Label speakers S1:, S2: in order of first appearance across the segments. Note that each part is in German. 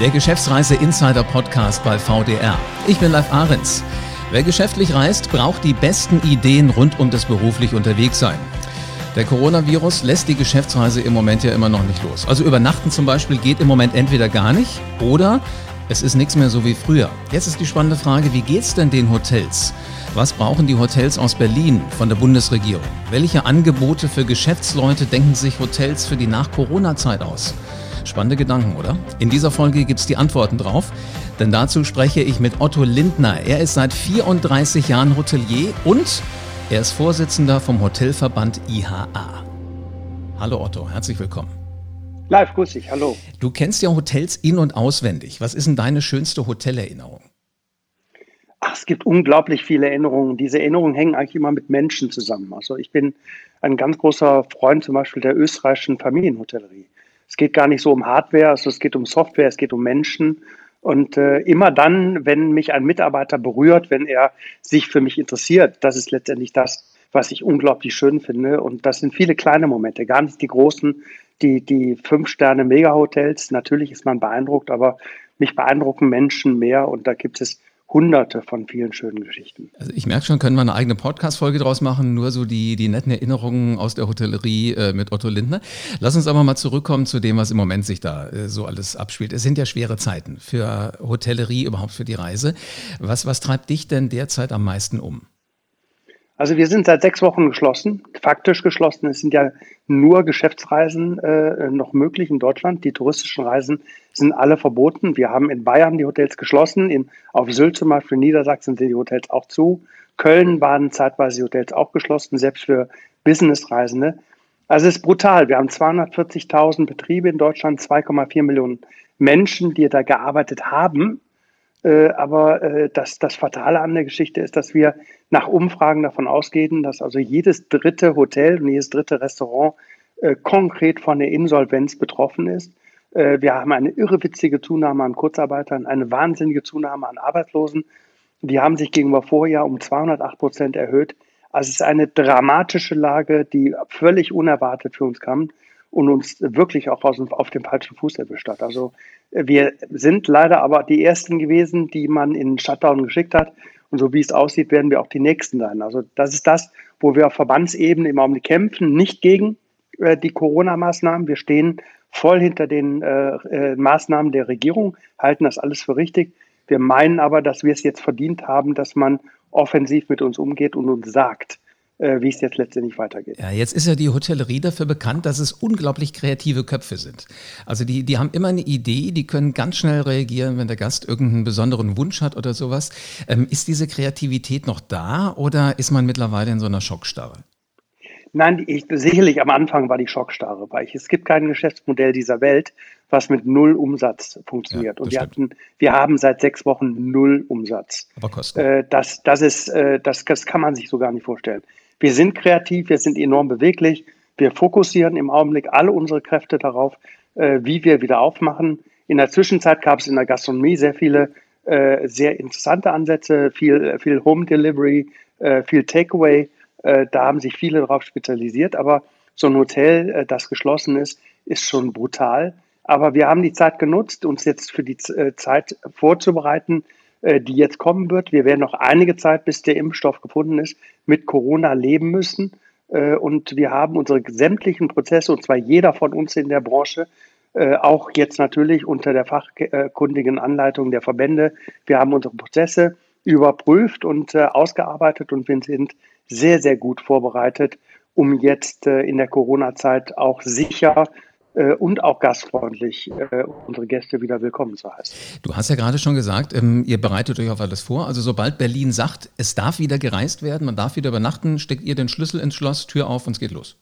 S1: der Geschäftsreise Insider Podcast bei VDR. Ich bin Live Ahrens. Wer geschäftlich reist, braucht die besten Ideen rund um das beruflich Unterwegssein. Der Coronavirus lässt die Geschäftsreise im Moment ja immer noch nicht los. Also übernachten zum Beispiel geht im Moment entweder gar nicht oder es ist nichts mehr so wie früher. Jetzt ist die spannende Frage, wie geht's denn den Hotels? Was brauchen die Hotels aus Berlin von der Bundesregierung? Welche Angebote für Geschäftsleute denken sich Hotels für die Nach-Corona-Zeit aus? Spannende Gedanken, oder? In dieser Folge gibt es die Antworten drauf, denn dazu spreche ich mit Otto Lindner. Er ist seit 34 Jahren Hotelier und er ist Vorsitzender vom Hotelverband IHA. Hallo Otto, herzlich willkommen.
S2: Live, grüß dich, hallo.
S1: Du kennst ja Hotels in- und auswendig. Was ist denn deine schönste Hotelerinnerung?
S2: Ach, es gibt unglaublich viele Erinnerungen. Diese Erinnerungen hängen eigentlich immer mit Menschen zusammen. Also ich bin ein ganz großer Freund zum Beispiel der österreichischen Familienhotellerie. Es geht gar nicht so um Hardware, also es geht um Software, es geht um Menschen. Und äh, immer dann, wenn mich ein Mitarbeiter berührt, wenn er sich für mich interessiert, das ist letztendlich das, was ich unglaublich schön finde. Und das sind viele kleine Momente, gar nicht die großen, die, die Fünf-Sterne-Mega-Hotels. Natürlich ist man beeindruckt, aber mich beeindrucken Menschen mehr. Und da gibt es hunderte von vielen schönen Geschichten.
S1: Also ich merke schon, können wir eine eigene Podcast-Folge draus machen, nur so die, die netten Erinnerungen aus der Hotellerie äh, mit Otto Lindner. Lass uns aber mal zurückkommen zu dem, was im Moment sich da äh, so alles abspielt. Es sind ja schwere Zeiten für Hotellerie, überhaupt für die Reise. Was, was treibt dich denn derzeit am meisten um?
S2: Also wir sind seit sechs Wochen geschlossen, faktisch geschlossen. Es sind ja nur Geschäftsreisen äh, noch möglich in Deutschland. Die touristischen Reisen sind alle verboten. Wir haben in Bayern die Hotels geschlossen, in, auf Sylt zum Beispiel, in Niedersachsen sind die Hotels auch zu. Köln waren zeitweise die Hotels auch geschlossen, selbst für Businessreisende. Also es ist brutal. Wir haben 240.000 Betriebe in Deutschland, 2,4 Millionen Menschen, die da gearbeitet haben äh, aber äh, das, das Fatale an der Geschichte ist, dass wir nach Umfragen davon ausgehen, dass also jedes dritte Hotel und jedes dritte Restaurant äh, konkret von der Insolvenz betroffen ist. Äh, wir haben eine irrewitzige Zunahme an Kurzarbeitern, eine wahnsinnige Zunahme an Arbeitslosen. Die haben sich gegenüber Vorjahr um 208 Prozent erhöht. Also es ist eine dramatische Lage, die völlig unerwartet für uns kam und uns wirklich auch auf dem falschen Fuß erwischt hat. Also äh, wir sind leider aber die Ersten gewesen, die man in Shutdown geschickt hat. Und so wie es aussieht, werden wir auch die Nächsten sein. Also das ist das, wo wir auf Verbandsebene im Augenblick kämpfen, nicht gegen äh, die Corona-Maßnahmen. Wir stehen voll hinter den äh, äh, Maßnahmen der Regierung, halten das alles für richtig. Wir meinen aber, dass wir es jetzt verdient haben, dass man offensiv mit uns umgeht und uns sagt, äh, wie es jetzt letztendlich weitergeht.
S1: Ja, jetzt ist ja die Hotellerie dafür bekannt, dass es unglaublich kreative Köpfe sind. Also die, die haben immer eine Idee, die können ganz schnell reagieren, wenn der Gast irgendeinen besonderen Wunsch hat oder sowas. Ähm, ist diese Kreativität noch da oder ist man mittlerweile in so einer Schockstarre?
S2: Nein, ich, sicherlich am Anfang war die Schockstarre, weil ich, es gibt kein Geschäftsmodell dieser Welt, was mit null Umsatz funktioniert. Ja, und wir, hatten, wir haben seit sechs Wochen null Umsatz.
S1: Aber Kosten.
S2: Äh, das, das, ist, äh, das, das kann man sich so gar nicht vorstellen. Wir sind kreativ, wir sind enorm beweglich. Wir fokussieren im Augenblick alle unsere Kräfte darauf, äh, wie wir wieder aufmachen. In der Zwischenzeit gab es in der Gastronomie sehr viele sehr interessante Ansätze, viel, viel Home Delivery, viel Takeaway. Äh, da haben sich viele darauf spezialisiert. Aber so ein Hotel, äh, das geschlossen ist, ist schon brutal. Aber wir haben die Zeit genutzt, uns jetzt für die äh, Zeit vorzubereiten, die jetzt kommen wird. Wir werden noch einige Zeit, bis der Impfstoff gefunden ist, mit Corona leben müssen. Und wir haben unsere sämtlichen Prozesse, und zwar jeder von uns in der Branche, auch jetzt natürlich unter der fachkundigen Anleitung der Verbände. Wir haben unsere Prozesse überprüft und ausgearbeitet und wir sind sehr, sehr gut vorbereitet, um jetzt in der Corona-Zeit auch sicher äh, und auch gastfreundlich äh, unsere Gäste wieder willkommen zu heißen.
S1: Du hast ja gerade schon gesagt, ähm, ihr bereitet euch auf alles vor. Also sobald Berlin sagt, es darf wieder gereist werden, man darf wieder übernachten, steckt ihr den Schlüssel ins Schloss, Tür auf und es geht los.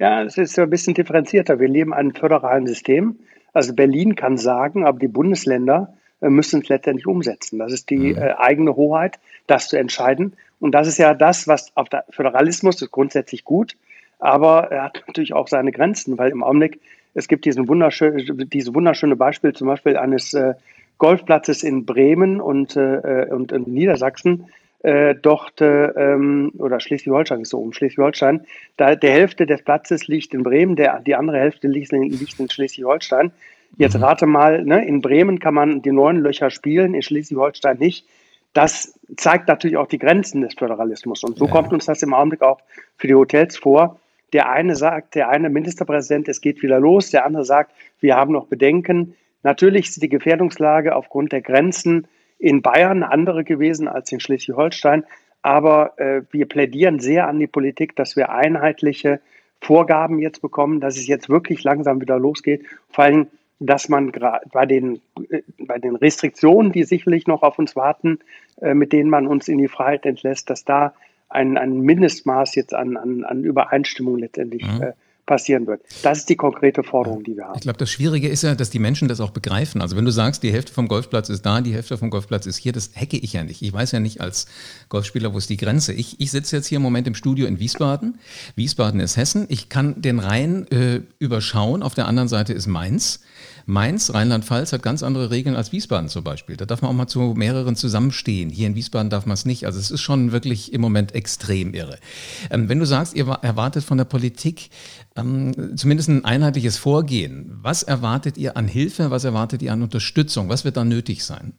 S2: Ja, es ist ein bisschen differenzierter. Wir leben in einem föderalen System. Also Berlin kann sagen, aber die Bundesländer äh, müssen es letztendlich umsetzen. Das ist die mhm. äh, eigene Hoheit, das zu entscheiden. Und das ist ja das, was auf der Föderalismus ist grundsätzlich gut aber er hat natürlich auch seine Grenzen, weil im Augenblick, es gibt diesen wunderschön, diese wunderschöne Beispiel zum Beispiel eines äh, Golfplatzes in Bremen und, äh, und in Niedersachsen, äh, dort, äh, ähm, oder Schleswig-Holstein ist so um, Schleswig-Holstein, da der Hälfte des Platzes liegt in Bremen, der, die andere Hälfte liegt in, liegt in Schleswig-Holstein. Jetzt mhm. rate mal, ne, in Bremen kann man die neuen Löcher spielen, in Schleswig-Holstein nicht. Das zeigt natürlich auch die Grenzen des Föderalismus. Und so ja. kommt uns das im Augenblick auch für die Hotels vor. Der eine sagt, der eine Ministerpräsident, es geht wieder los, der andere sagt, wir haben noch Bedenken. Natürlich ist die Gefährdungslage aufgrund der Grenzen in Bayern eine andere gewesen als in Schleswig-Holstein. Aber äh, wir plädieren sehr an die Politik, dass wir einheitliche Vorgaben jetzt bekommen, dass es jetzt wirklich langsam wieder losgeht. Vor allem, dass man bei den, äh, bei den Restriktionen, die sicherlich noch auf uns warten, äh, mit denen man uns in die Freiheit entlässt, dass da ein, ein Mindestmaß jetzt an, an, an Übereinstimmung letztendlich mhm. äh, passieren wird. Das ist die konkrete Forderung, die wir haben.
S1: Ich glaube, das Schwierige ist ja, dass die Menschen das auch begreifen. Also wenn du sagst, die Hälfte vom Golfplatz ist da, die Hälfte vom Golfplatz ist hier, das hacke ich ja nicht. Ich weiß ja nicht als Golfspieler, wo ist die Grenze. Ich, ich sitze jetzt hier im Moment im Studio in Wiesbaden. Wiesbaden ist Hessen. Ich kann den Rhein äh, überschauen. Auf der anderen Seite ist Mainz. Mainz, Rheinland-Pfalz, hat ganz andere Regeln als Wiesbaden zum Beispiel. Da darf man auch mal zu mehreren zusammenstehen. Hier in Wiesbaden darf man es nicht. Also es ist schon wirklich im Moment extrem irre. Ähm, wenn du sagst, ihr erwartet von der Politik ähm, zumindest ein einheitliches Vorgehen, was erwartet ihr an Hilfe, was erwartet ihr an Unterstützung? Was wird da nötig sein?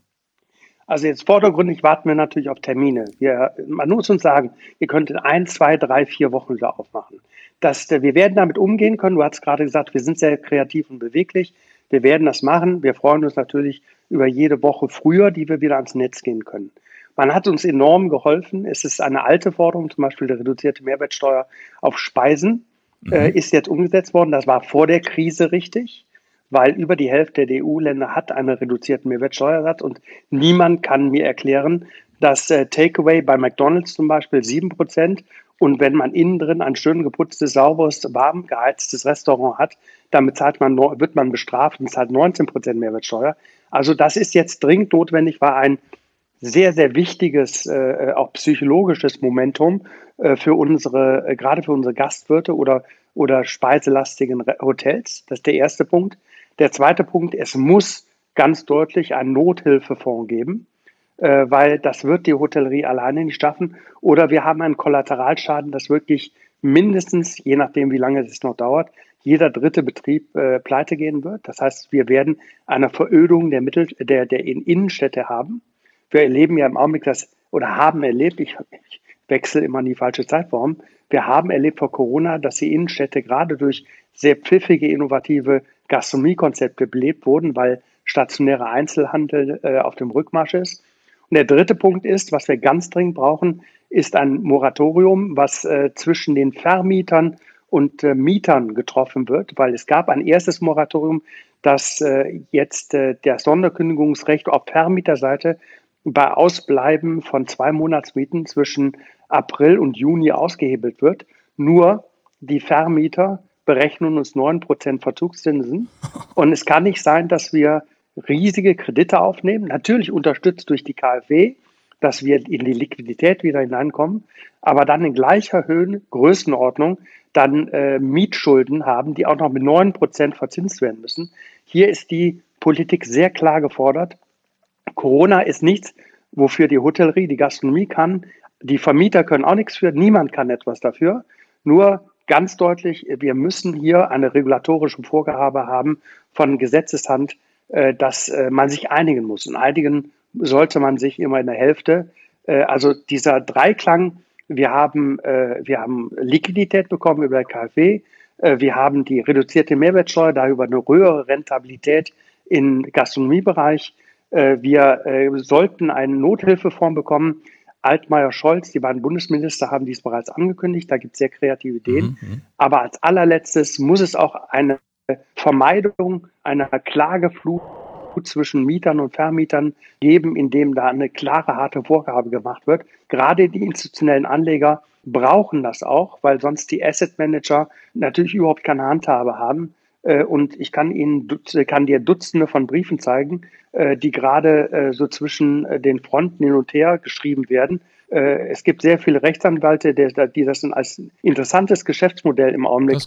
S2: Also jetzt vordergründig warten wir natürlich auf Termine. Wir, man muss uns sagen, ihr könnt in ein, zwei, drei, vier Wochen wieder aufmachen. Das, wir werden damit umgehen können. Du hast gerade gesagt, wir sind sehr kreativ und beweglich. Wir werden das machen. Wir freuen uns natürlich über jede Woche früher, die wir wieder ans Netz gehen können. Man hat uns enorm geholfen. Es ist eine alte Forderung, zum Beispiel die reduzierte Mehrwertsteuer auf Speisen, mhm. äh, ist jetzt umgesetzt worden. Das war vor der Krise richtig, weil über die Hälfte der EU-Länder hat einen reduzierten Mehrwertsteuersatz und niemand kann mir erklären, dass äh, Takeaway bei McDonald's zum Beispiel 7% und wenn man innen drin ein schön geputztes, sauberes, warm geheiztes Restaurant hat, dann bezahlt man, wird man bestraft und zahlt 19 Prozent Mehrwertsteuer. Also das ist jetzt dringend notwendig, war ein sehr, sehr wichtiges, äh, auch psychologisches Momentum äh, für unsere, äh, gerade für unsere Gastwirte oder, oder speiselastigen Hotels. Das ist der erste Punkt. Der zweite Punkt, es muss ganz deutlich einen Nothilfefonds geben äh, weil das wird die Hotellerie alleine nicht schaffen. Oder wir haben einen Kollateralschaden, das wirklich mindestens, je nachdem wie lange es noch dauert, jeder dritte Betrieb äh, pleite gehen wird. Das heißt, wir werden eine Verödung der Mittel, der, der Innenstädte haben. Wir erleben ja im Augenblick das, oder haben erlebt, ich, ich wechsle immer in die falsche Zeitform, wir haben erlebt vor Corona, dass die Innenstädte gerade durch sehr pfiffige, innovative Gastronomiekonzepte belebt wurden, weil stationärer Einzelhandel äh, auf dem Rückmarsch ist. Und der dritte Punkt ist, was wir ganz dringend brauchen, ist ein Moratorium, was äh, zwischen den Vermietern und äh, Mietern getroffen wird, weil es gab ein erstes Moratorium, das äh, jetzt äh, der Sonderkündigungsrecht auf Vermieterseite bei Ausbleiben von zwei Monatsmieten zwischen April und Juni ausgehebelt wird. Nur die Vermieter berechnen uns 9% Verzugszinsen. Und es kann nicht sein, dass wir riesige Kredite aufnehmen, natürlich unterstützt durch die KfW, dass wir in die Liquidität wieder hineinkommen, aber dann in gleicher Höhe, Größenordnung, dann äh, Mietschulden haben, die auch noch mit 9% verzinst werden müssen. Hier ist die Politik sehr klar gefordert. Corona ist nichts, wofür die Hotellerie, die Gastronomie kann. Die Vermieter können auch nichts für, niemand kann etwas dafür. Nur ganz deutlich, wir müssen hier eine regulatorische Vorgabe haben von Gesetzeshand, dass äh, man sich einigen muss. Und einigen sollte man sich immer in der Hälfte. Äh, also dieser Dreiklang, wir haben, wir haben Liquidität bekommen über der KfW, wir haben die reduzierte Mehrwertsteuer, darüber eine höhere Rentabilität im Gastronomiebereich. Wir sollten einen Nothilfefonds bekommen. Altmaier Scholz, die beiden Bundesminister haben dies bereits angekündigt. Da gibt es sehr kreative Ideen. Mhm. Aber als allerletztes muss es auch eine Vermeidung einer Klageflut zwischen Mietern und Vermietern geben, indem da eine klare, harte Vorgabe gemacht wird. Gerade die institutionellen Anleger brauchen das auch, weil sonst die Asset Manager natürlich überhaupt keine Handhabe haben. Äh, und ich kann Ihnen, kann dir Dutzende von Briefen zeigen, äh, die gerade äh, so zwischen den Fronten hin und her geschrieben werden. Es gibt sehr viele Rechtsanwälte, die das als interessantes Geschäftsmodell im Augenblick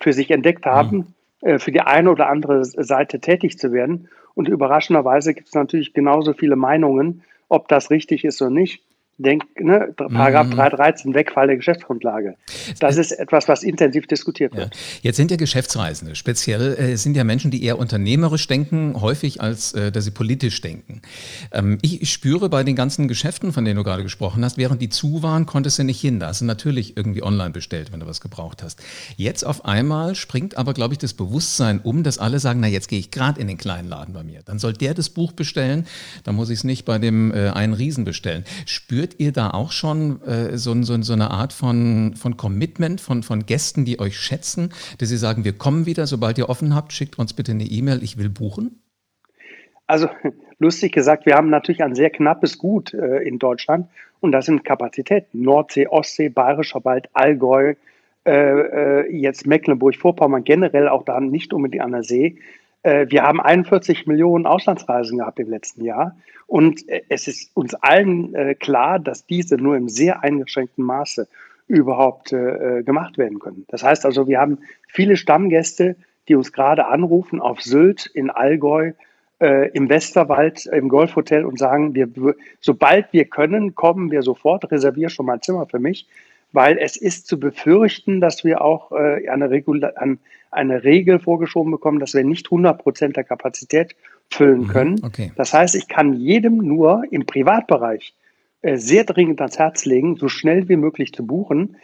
S2: für sich entdeckt haben. Mhm für die eine oder andere Seite tätig zu werden. Und überraschenderweise gibt es natürlich genauso viele Meinungen, ob das richtig ist oder nicht. Denk, ne, Paragraph mm. 313, Wegfall der Geschäftsgrundlage. Das ist etwas, was intensiv diskutiert wird.
S1: Ja. Jetzt sind ja Geschäftsreisende, speziell äh, sind ja Menschen, die eher unternehmerisch denken, häufig als äh, dass sie politisch denken. Ähm, ich, ich spüre bei den ganzen Geschäften, von denen du gerade gesprochen hast, während die zu waren, konntest du nicht hin. Da hast du natürlich irgendwie online bestellt, wenn du was gebraucht hast. Jetzt auf einmal springt aber, glaube ich, das Bewusstsein um, dass alle sagen, na jetzt gehe ich gerade in den kleinen Laden bei mir. Dann soll der das Buch bestellen, dann muss ich es nicht bei dem äh, einen Riesen bestellen. Spürt spürt ihr da auch schon äh, so, so, so, eine Art von, von Commitment von, von Gästen, die euch schätzen, dass sie sagen, wir kommen wieder, sobald ihr offen habt, schickt uns bitte eine E-Mail, ich will buchen?
S2: Also lustig gesagt, wir haben natürlich ein sehr knappes Gut äh, in Deutschland und das sind Kapazitäten. Nordsee, Ostsee, Bayerischer Wald, Allgäu, äh, äh jetzt Mecklenburg-Vorpommern, generell auch da nicht unbedingt an der See. Äh, wir haben 41 Millionen Auslandsreisen gehabt im letzten Jahr. Und äh, es ist uns allen äh, klar, dass diese nur im sehr eingeschränkten Maße überhaupt gemacht werden können. Das heißt also, wir haben viele Stammgäste, die uns gerade anrufen auf Sylt, in Allgäu, im Westerwald, im Golfhotel und sagen, wir, sobald wir können, kommen wir sofort, reserviere schon mal ein Zimmer für mich weil es ist zu befürchten, dass wir auch eine, Regula eine Regel vorgeschoben bekommen, dass wir nicht 100 Prozent der Kapazität füllen mhm, können. Okay. Das heißt, ich kann jedem nur im Privatbereich äh, sehr dringend ans Herz legen, so schnell wie möglich zu buchen.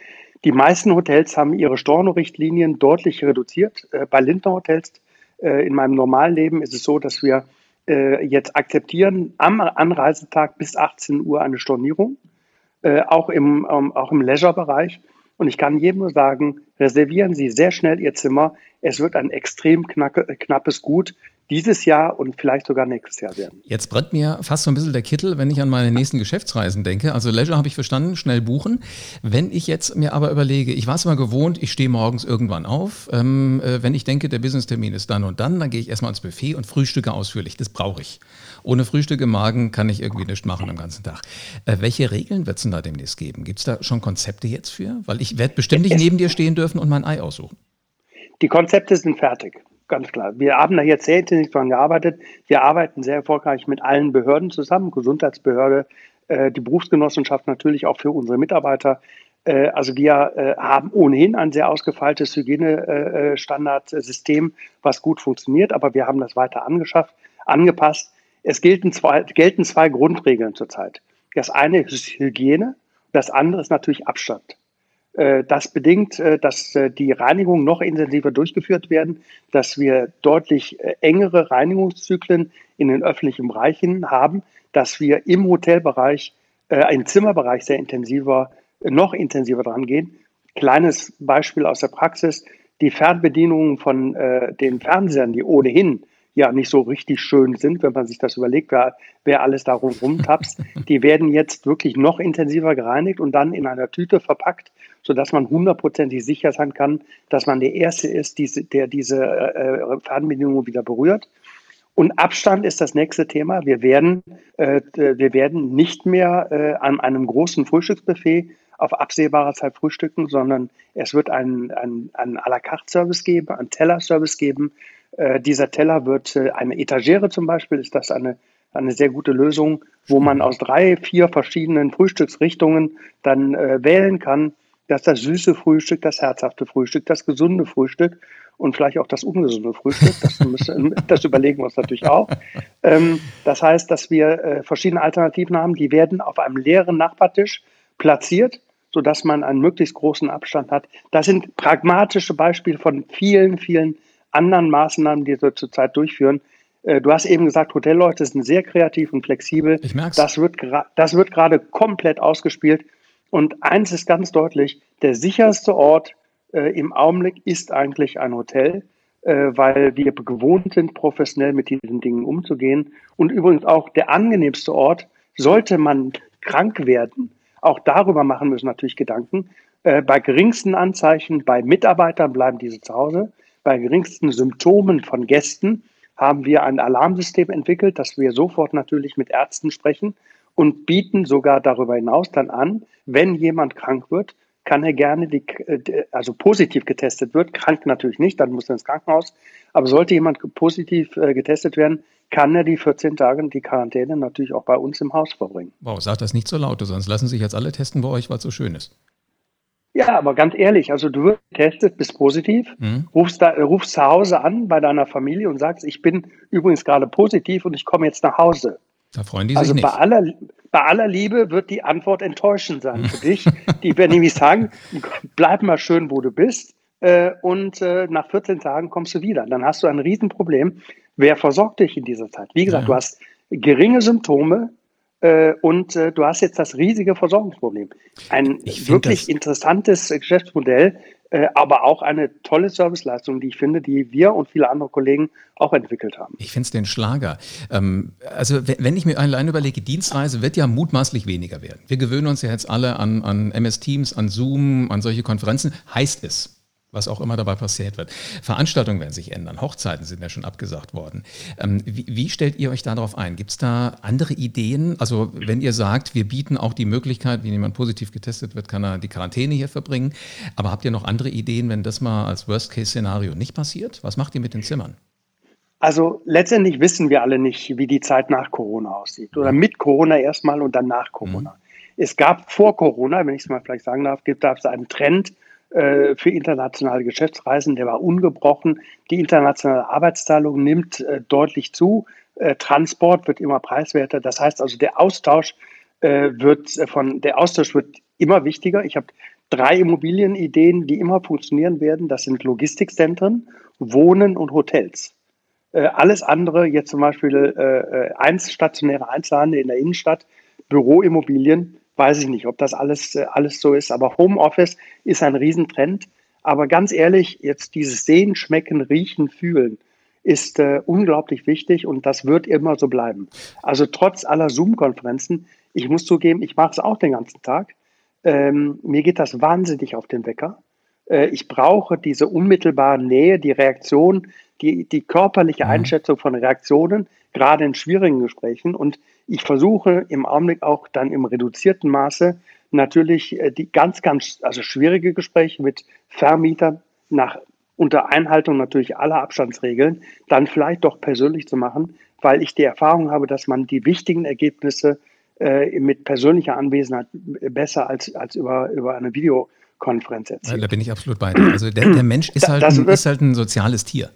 S2: Die meisten Hotels haben ihre Storno-Richtlinien deutlich reduziert. Äh, bei Lindner Hotels äh, in meinem normalen Leben ist es so, dass wir jetzt akzeptieren am Anreisetag bis 18 Uhr eine Stornierung. Auch im, ähm, auch im Leisure-Bereich. Und ich kann jedem nur sagen, reservieren Sie sehr schnell Ihr Zimmer. Es wird ein extrem knacke, knappes Gut dieses Jahr und vielleicht sogar nächstes Jahr werden.
S1: Jetzt brennt mir fast so ein bisschen der Kittel, wenn ich an meine nächsten Geschäftsreisen denke. Also Leisure habe ich verstanden, schnell buchen. Wenn ich jetzt mir aber überlege, ich war es mal gewohnt, ich stehe morgens irgendwann auf. Ähm, äh, wenn ich denke, der Business-Termin ist dann und dann, dann gehe ich erstmal ins Buffet und frühstücke ausführlich. Das brauche ich. Ohne Frühstück im Magen kann ich irgendwie nichts machen am ganzen Tag. Äh, welche Regeln wird es denn da demnächst geben? Gibt es da schon Konzepte jetzt für? Weil ich werde bestimmt nicht neben dir stehen dürfen und mein Ei aussuchen.
S2: Die Konzepte sind fertig. Ganz klar. Wir haben da jetzt sehr intensiv daran gearbeitet. Wir arbeiten sehr erfolgreich mit allen Behörden zusammen, Gesundheitsbehörde, äh, die Berufsgenossenschaft natürlich auch für unsere Mitarbeiter. Äh, also wir äh, haben ohnehin ein sehr ausgefeiltes Hygienestandardsystem, was gut funktioniert, aber wir haben das weiter angeschafft, angepasst. Es gelten zwei, gelten zwei Grundregeln zurzeit. Das eine ist Hygiene, das andere ist natürlich Abstand. Äh, das bedingt, äh, dass äh, die Reinigungen noch intensiver durchgeführt werden, dass wir deutlich engere Reinigungszyklen in den öffentlichen Bereichen haben, dass wir im Hotelbereich, äh, im Zimmerbereich sehr intensiver, noch intensiver dran gehen. Kleines Beispiel aus der Praxis. Die Fernbedienungen von äh, den Fernsehern, die ohnehin ja nicht so richtig schön sind, wenn man sich das überlegt, wer, wer alles darum rumtapst. Die werden jetzt wirklich noch intensiver gereinigt und dann in einer Tüte verpackt, sodass man hundertprozentig sicher sein kann, dass man der Erste ist, der diese äh, Fernbedienung wieder berührt. Und Abstand ist das nächste Thema. Wir werden, äh, wir werden nicht mehr äh, an einem großen Frühstücksbuffet auf absehbare Zeit frühstücken, sondern es wird einen, einen, einen à la carte Service geben, einen Teller-Service geben, äh, dieser Teller wird äh, eine Etagere zum Beispiel, ist das eine, eine sehr gute Lösung, wo man aus drei, vier verschiedenen Frühstücksrichtungen dann äh, wählen kann, dass das süße Frühstück, das herzhafte Frühstück, das gesunde Frühstück und vielleicht auch das ungesunde Frühstück, das, müssen, das überlegen wir uns natürlich auch. Ähm, das heißt, dass wir äh, verschiedene Alternativen haben, die werden auf einem leeren Nachbartisch platziert, sodass man einen möglichst großen Abstand hat. Das sind pragmatische Beispiele von vielen, vielen anderen Maßnahmen, die wir zurzeit durchführen. Äh, du hast eben gesagt, Hotelleute sind sehr kreativ und flexibel.
S1: Ich merke
S2: Das wird, das wird gerade komplett ausgespielt. Und eins ist ganz deutlich, der sicherste Ort äh, im Augenblick ist eigentlich ein Hotel, äh, weil wir gewohnt sind, professionell mit diesen Dingen umzugehen. Und übrigens auch der angenehmste Ort, sollte man krank werden, auch darüber machen wir uns natürlich Gedanken. Äh, bei geringsten Anzeichen, bei Mitarbeitern bleiben diese zu Hause bei geringsten Symptomen von Gästen haben wir ein Alarmsystem entwickelt, dass wir sofort natürlich mit Ärzten sprechen und bieten sogar darüber hinaus dann an, wenn jemand krank wird, kann er gerne, die, äh, also positiv getestet wird, krank natürlich nicht, dann muss er ins Krankenhaus. Aber sollte jemand positiv äh, getestet werden, kann er die 14 Tage die Quarantäne natürlich auch bei uns im Haus verbringen.
S1: Wow, sag das nicht so laut, sonst lassen sich jetzt alle testen bei euch, weil es so schön ist.
S2: Ja, aber ganz ehrlich, also du wirst getestet, bist positiv, mhm. rufst, da, rufst zu Hause an bei deiner Familie und sagst, ich bin übrigens gerade positiv und ich komme jetzt nach Hause.
S1: Da freuen die sich also nicht.
S2: Bei aller, bei aller Liebe wird die Antwort enttäuschend sein für dich. Die werden nämlich sagen, bleib mal schön, wo du bist. Äh, und äh, nach 14 Tagen kommst du wieder. Dann hast du ein Riesenproblem. Wer versorgt dich in dieser Zeit? Wie gesagt, ja. du hast geringe Symptome, äh, und äh, du hast jetzt das riesige Versorgungsproblem. Ein wirklich interessantes Geschäftsmodell, aber auch eine tolle Serviceleistung, die ich finde, die wir und viele andere Kollegen auch entwickelt haben.
S1: Ich finde es den Schlager. Ähm, also wenn ich mir allein überlege, Dienstreise wird ja mutmaßlich weniger werden. Wir gewöhnen uns ja jetzt alle an, an MS Teams, an Zoom, an solche Konferenzen. Heißt es, was auch immer dabei passiert wird. Veranstaltungen werden sich ändern, Hochzeiten sind ja schon abgesagt worden. Ähm, wie, wie, stellt ihr euch darauf ein? Gibt es da andere Ideen? Also wenn ihr sagt, wir bieten auch die Möglichkeit, wenn jemand positiv getestet wird, kann er die Quarantäne hier verbringen. Aber habt ihr noch andere Ideen, wenn das mal als Worst-Case-Szenario nicht passiert? Was macht ihr mit den Zimmern?
S2: Also letztendlich wissen wir alle nicht, wie die Zeit nach Corona aussieht. Oder mit Corona erstmal und dann nach Corona. Mhm. Es gab vor Corona, wenn ich es mal vielleicht sagen darf, gab es einen Trend, äh, für internationale Geschäftsreisen, der war ungebrochen. Die internationale Arbeitsteilung nimmt äh, deutlich zu. Äh, Transport wird immer preiswerter. Das heißt also, der Austausch wird von, der Austausch wird immer wichtiger. Ich habe drei Immobilienideen, die immer funktionieren werden. Das sind Logistikzentren, Wohnen und Hotels. alles andere, jetzt zum Beispiel eins stationäre Einzelhandel in der Innenstadt, Büroimmobilien, weiß ich nicht, ob das alles, äh, alles so ist. Aber Homeoffice ist ein Riesentrend. Aber ganz ehrlich, jetzt dieses Sehen, Schmecken, Riechen, Fühlen ist äh, unglaublich wichtig und das wird immer so bleiben. Also trotz aller Zoom-Konferenzen, ich muss zugeben, ich mache es auch den ganzen Tag. Ähm, mir geht das wahnsinnig auf den Wecker. Äh, ich brauche diese unmittelbare Nähe, die Reaktion, die, die körperliche mhm. Einschätzung von Reaktionen, gerade in schwierigen Gesprächen. Und ich versuche im Augenblick auch dann im reduzierten Maße natürlich äh, die ganz, ganz, also schwierige Gespräche mit Vermietern nach unter Einhaltung natürlich aller Abstandsregeln dann vielleicht doch persönlich zu machen, weil ich die Erfahrung habe, dass man die wichtigen Ergebnisse äh, mit persönlicher Anwesenheit besser als, als über, über eine Videokonferenz erzielt.
S1: Da bin ich absolut bei dir. Also der, der Mensch ist, halt, ein, ist halt ein soziales Tier.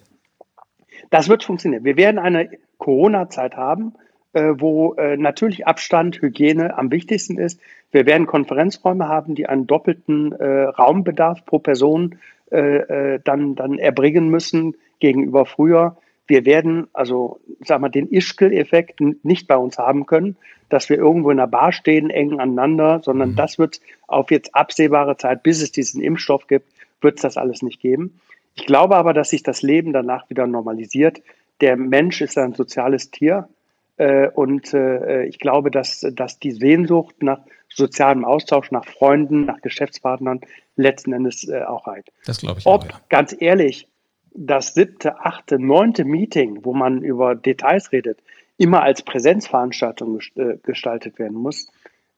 S2: Das wird funktionieren. Wir werden eine Corona-Zeit haben, äh, wo äh, natürlich Abstand, Hygiene am wichtigsten ist. Wir werden Konferenzräume haben, die einen doppelten äh, Raumbedarf pro Person dann, dann erbringen müssen gegenüber früher. Wir werden also, sag mal, den Ischkel-Effekt nicht bei uns haben können, dass wir irgendwo in einer Bar stehen, eng aneinander, sondern mhm. das wird auf jetzt absehbare Zeit, bis es diesen Impfstoff gibt, wird es das alles nicht geben. Ich glaube aber, dass sich das Leben danach wieder normalisiert. Der Mensch ist ein soziales Tier äh, und äh, ich glaube, dass, dass die Sehnsucht nach sozialem Austausch, nach Freunden, nach Geschäftspartnern letzten Endes äh, auch reicht.
S1: Das glaube ich
S2: Ob, auch, ja. ganz ehrlich, das siebte, achte, neunte Meeting, wo man über Details redet, immer als Präsenzveranstaltung gestaltet werden muss,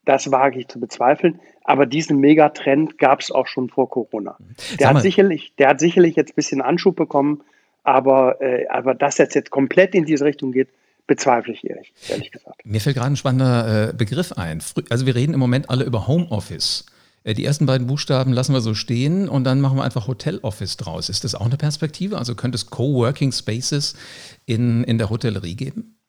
S2: das wage ich zu bezweifeln. Aber diesen Megatrend gab es auch schon vor Corona. Der hat, sicherlich, der hat sicherlich jetzt ein bisschen Anschub bekommen, aber, äh, aber dass das jetzt komplett in diese Richtung geht, bezweifle ich ehrlich, ehrlich gesagt.
S1: Mir fällt gerade ein spannender äh, Begriff ein. Also wir reden im Moment alle über Homeoffice. Äh, die ersten beiden Buchstaben lassen wir so stehen und dann machen wir einfach Hotel Office draus. Ist das auch eine Perspektive? Also könnte es Coworking Spaces in, in der Hotellerie geben?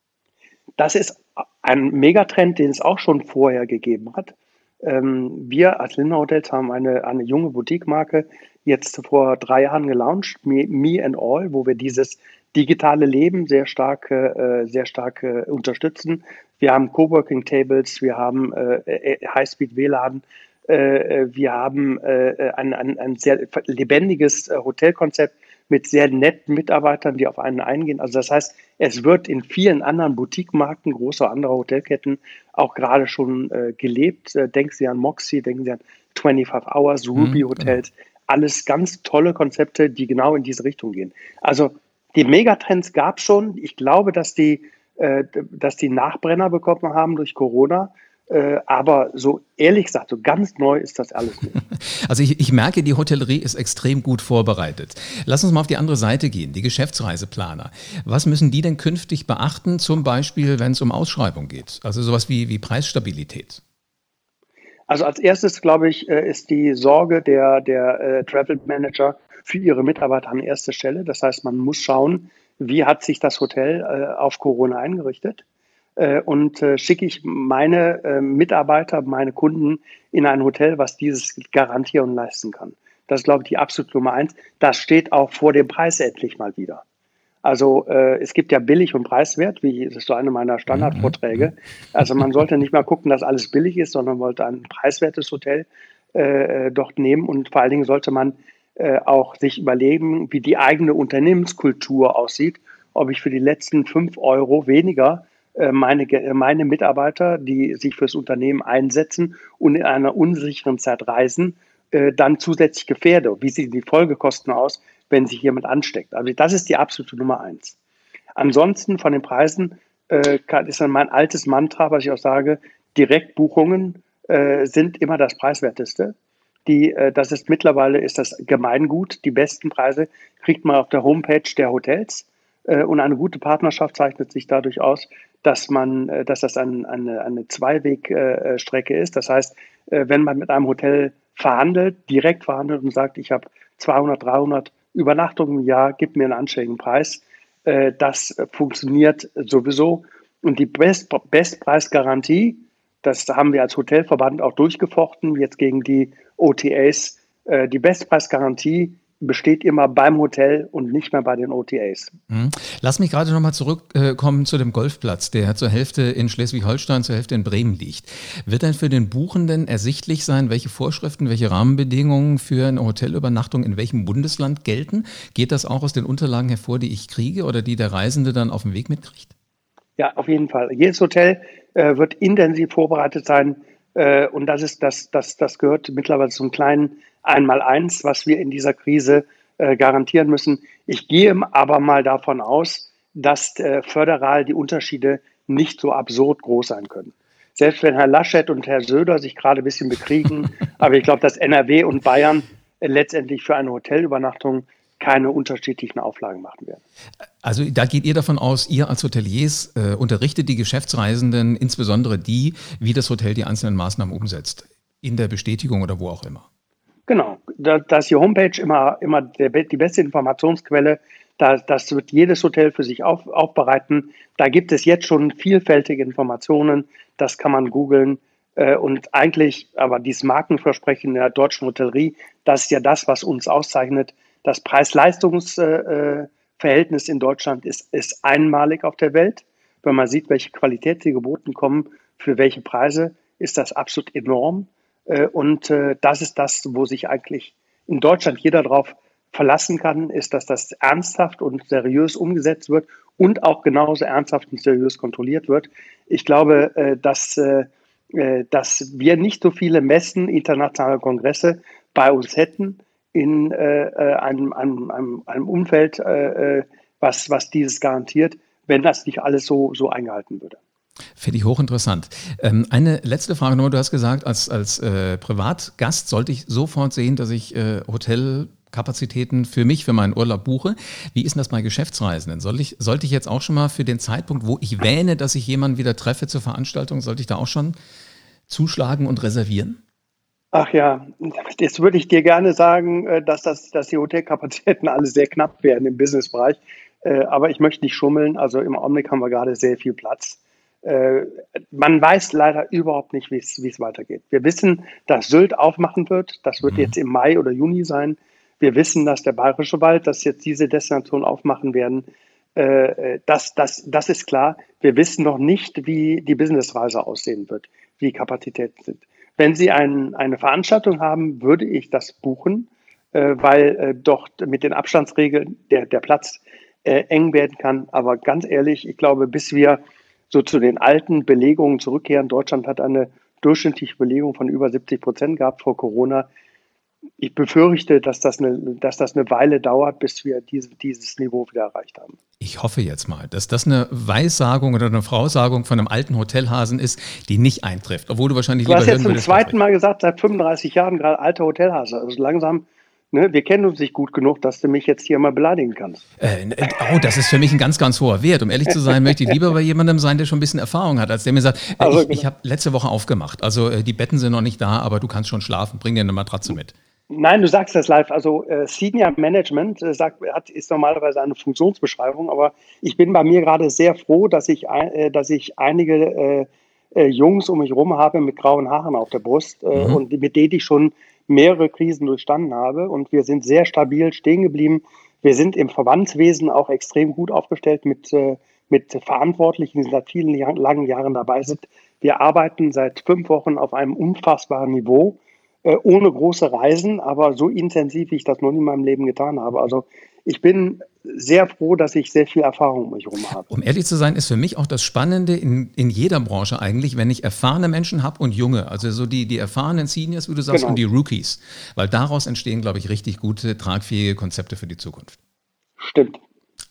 S2: Das ist ein Megatrend, den es auch schon vorher gegeben hat. Ähm, wir als Lindner Hotels haben eine, eine junge Boutique-Marke jetzt vor drei Jahren gelauncht, Me, Me and All, wo wir dieses digitale Leben sehr stark, äh, sehr stark unterstützen. Wir haben Coworking Tables, wir haben äh, äh Highspeed WLAN, wir haben ein, ein, ein sehr lebendiges Hotelkonzept mit sehr netten Mitarbeitern, die auf einen eingehen. Also das heißt, es wird in vielen anderen Boutique-Marken großer anderer Hotelketten auch gerade schon gelebt. denken Sie an Moxie, denken Sie an 25 Hours, Ruby mhm, Hotels. Genau. Alles ganz tolle Konzepte, die genau in diese Richtung gehen. Also die Megatrends gab es schon. Ich glaube, dass die, äh, dass die Nachbrenner bekommen haben durch Corona. Äh, aber so ehrlich gesagt, so ganz neu ist das alles nicht.
S1: Also ich, ich, merke, die Hotellerie ist extrem gut vorbereitet. Lass uns mal auf die andere Seite gehen, die Geschäftsreiseplaner. Was müssen die denn künftig beachten, zum Beispiel, wenn es um Ausschreibung geht? Also sowas wie, wie Preisstabilität.
S2: Also als erstes, glaube ich, äh, ist die Sorge der, der äh, Travel Manager für ihre Mitarbeiter an erster Stelle. Das heißt, man muss schauen, wie hat sich das Hotel äh, auf Corona eingerichtet äh, und äh, schicke ich meine äh, Mitarbeiter, meine Kunden in ein Hotel, was dieses garantieren und leisten kann. Das ist, glaube ich, die absolute Nummer eins. Das steht auch vor dem Preis endlich mal wieder. Also äh, es gibt ja billig und preiswert, wie das ist so eine meiner Standardvorträge. Mhm. Also man sollte nicht mal gucken, dass alles billig ist, sondern wollte ein preiswertes Hotel äh, dort nehmen und vor allen Dingen sollte man äh, auch sich überlegen, wie die eigene Unternehmenskultur aussieht, ob ich für die letzten fünf Euro weniger äh, meine, meine Mitarbeiter, die sich fürs Unternehmen einsetzen und in einer unsicheren Zeit reisen, äh, dann zusätzlich gefährde. Wie sehen die Folgekosten aus, wenn sich jemand ansteckt? Also das ist die absolute Nummer eins. Ansonsten von den Preisen äh, ist dann mein altes Mantra, was ich auch sage, Direktbuchungen äh, sind immer das preiswerteste. Die, äh, das ist mittlerweile ist das Gemeingut. Die besten Preise kriegt man auf der Homepage der Hotels. Äh, und eine gute Partnerschaft zeichnet sich dadurch aus, dass man, äh, dass das ein, eine, eine Zweiwegstrecke ist. Das heißt, äh, wenn man mit einem Hotel verhandelt, direkt verhandelt und sagt, ich habe 200, 300 Übernachtungen im Jahr, gib mir einen anständigen Preis, das funktioniert sowieso. Und die Best Bestpreisgarantie, das haben wir als Hotelverband auch durchgefochten, jetzt gegen die OTAs. Die Bestpreisgarantie besteht immer beim Hotel und nicht mehr bei den OTAs.
S1: Mhm. Lass mich gerade nochmal zurückkommen zu dem Golfplatz, der zur Hälfte in Schleswig-Holstein, zur Hälfte in Bremen liegt. Wird denn für den Buchenden ersichtlich sein, welche Vorschriften, welche Rahmenbedingungen für eine Hotelübernachtung in welchem Bundesland gelten? Geht das auch aus den Unterlagen hervor, die ich kriege oder die der Reisende dann auf dem Weg mitkriegt?
S2: Ja, auf jeden Fall. Jedes Hotel äh, wird intensiv vorbereitet sein äh, und das ist das, das, das gehört mittlerweile zum kleinen Einmaleins, was wir in dieser Krise äh, garantieren müssen. Ich gehe aber mal davon aus, dass äh, föderal die Unterschiede nicht so absurd groß sein können. Selbst wenn Herr Laschet und Herr Söder sich gerade ein bisschen bekriegen, aber ich glaube, dass NRW und Bayern äh, letztendlich für eine Hotelübernachtung keine unterschiedlichen Auflagen machen werden.
S1: Also da geht ihr davon aus, ihr als Hoteliers äh, unterrichtet die Geschäftsreisenden, insbesondere die, wie das Hotel die einzelnen Maßnahmen umsetzt, in der Bestätigung oder wo auch immer.
S2: Genau, da, da ist die Homepage immer, immer der, die beste Informationsquelle. Da, das wird jedes Hotel für sich auf, aufbereiten. Da gibt es jetzt schon vielfältige Informationen. Das kann man googeln. Äh, und eigentlich, aber dieses Markenversprechen der deutschen Hotellerie, das ist ja das, was uns auszeichnet. Das Preis-Leistungs-Verhältnis in Deutschland ist, ist einmalig auf der Welt. Wenn man sieht, welche Qualität sie geboten kommen, für welche Preise, ist das absolut enorm. Äh, und äh, das ist das, wo sich eigentlich in Deutschland jeder darauf verlassen kann, ist, dass das ernsthaft und seriös umgesetzt wird und auch genauso ernsthaft und seriös kontrolliert wird. Ich glaube, äh, dass, dass wir nicht so viele Messen, internationale Kongresse bei uns hätten in einem, einem, einem, einem Umfeld, was, was dieses garantiert, wenn das nicht alles so, so eingehalten würde.
S1: Finde ich hochinteressant. Ähm, eine letzte Frage nur. Du hast gesagt, als, als äh, Privatgast sollte ich sofort sehen, dass ich äh, Hotelkapazitäten für mich, für meinen Urlaub buche. Wie ist denn das bei Geschäftsreisenden? Soll ich, sollte ich jetzt auch schon mal für den Zeitpunkt, wo ich wähne, dass ich jemanden wieder treffe zur Veranstaltung, sollte ich da auch schon zuschlagen und reservieren?
S2: Ach ja, jetzt würde ich dir gerne sagen, äh, dass, das, dass die Hotelkapazitäten alle sehr knapp werden im Businessbereich. Äh, aber ich möchte nicht schummeln. Also im Augenblick haben wir gerade sehr viel Platz. Äh, man weiß leider überhaupt nicht, wie es weitergeht. Wir wissen, dass Sylt aufmachen wird. Das wird mhm. jetzt im Mai oder Juni sein. Wir wissen, dass der Bayerische Wald, dass jetzt diese Destination aufmachen werden. Äh, das, das, das ist klar. Wir wissen noch nicht, wie die Businessreise aussehen wird, wie Kapazitäten sind. Wenn Sie ein, eine Veranstaltung haben, würde ich das buchen, äh, weil äh, doch mit den Abstandsregeln der, der Platz äh, eng werden kann. Aber ganz ehrlich, ich glaube, bis wir so zu den alten Belegungen zurückkehren. Deutschland hat eine durchschnittliche Belegung von über 70 Prozent gehabt vor Corona. ich befürchte, dass das, eine, dass das eine Weile dauert, bis wir diese, dieses Niveau wieder erreicht haben.
S1: Ich hoffe jetzt mal, dass das eine Weissagung oder eine Frausagung von einem alten Hotelhasen ist, die nicht eintrifft, obwohl du wahrscheinlich
S2: du hast jetzt zum zweiten Mal gesagt, seit 35 Jahren gerade alter Hotelhase. Also langsam Ne, wir kennen uns nicht gut genug, dass du mich jetzt hier mal beleidigen kannst.
S1: Äh, oh, das ist für mich ein ganz, ganz hoher Wert. Um ehrlich zu sein, möchte ich lieber bei jemandem sein, der schon ein bisschen Erfahrung hat, als der mir sagt, äh, also, ich, genau. ich habe letzte Woche aufgemacht. Also äh, die Betten sind noch nicht da, aber du kannst schon schlafen. Bring dir eine Matratze mit.
S2: Nein, du sagst das live. Also äh, Senior Management äh, sagt, hat, ist normalerweise eine Funktionsbeschreibung, aber ich bin bei mir gerade sehr froh, dass ich, äh, dass ich einige äh, Jungs um mich herum habe mit grauen Haaren auf der Brust mhm. und mit denen ich schon mehrere Krisen durchstanden habe und wir sind sehr stabil stehen geblieben. Wir sind im Verbandswesen auch extrem gut aufgestellt mit, äh, mit Verantwortlichen, die seit vielen Jahr, langen Jahren dabei sind. Wir arbeiten seit fünf Wochen auf einem unfassbaren Niveau, äh, ohne große Reisen, aber so intensiv, wie ich das noch nie in meinem Leben getan habe. Also ich bin sehr froh, dass ich sehr viel Erfahrung um mich herum habe.
S1: Um ehrlich zu sein, ist für mich auch das Spannende in, in jeder Branche eigentlich, wenn ich erfahrene Menschen habe und junge, also so die, die erfahrenen Seniors, wie du sagst, genau. und die Rookies. Weil daraus entstehen, glaube ich, richtig gute, tragfähige Konzepte für die Zukunft.
S2: Stimmt.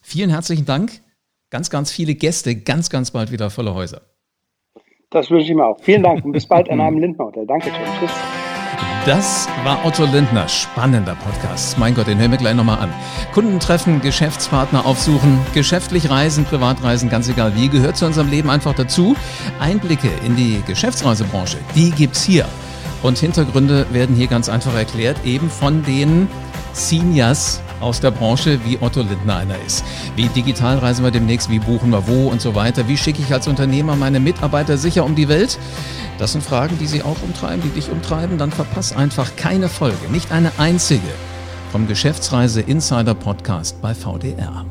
S1: Vielen herzlichen Dank. Ganz, ganz viele Gäste, ganz, ganz bald wieder volle Häuser.
S2: Das wünsche ich mir auch. Vielen Dank und bis bald an einem Lindner Hotel. Dankeschön. Tschüss.
S1: Das war Otto Lindner. Spannender Podcast. Mein Gott, den hören wir gleich nochmal an. Kunden treffen, Geschäftspartner aufsuchen, geschäftlich reisen, Privatreisen, ganz egal wie, gehört zu unserem Leben einfach dazu. Einblicke in die Geschäftsreisebranche, die gibt's hier. Und Hintergründe werden hier ganz einfach erklärt, eben von den Seniors aus der Branche, wie Otto Lindner einer ist. Wie digital reisen wir demnächst, wie buchen wir wo und so weiter. Wie schicke ich als Unternehmer meine Mitarbeiter sicher um die Welt? Das sind Fragen, die Sie auch umtreiben, die dich umtreiben. Dann verpass einfach keine Folge, nicht eine einzige vom Geschäftsreise Insider Podcast bei VDR.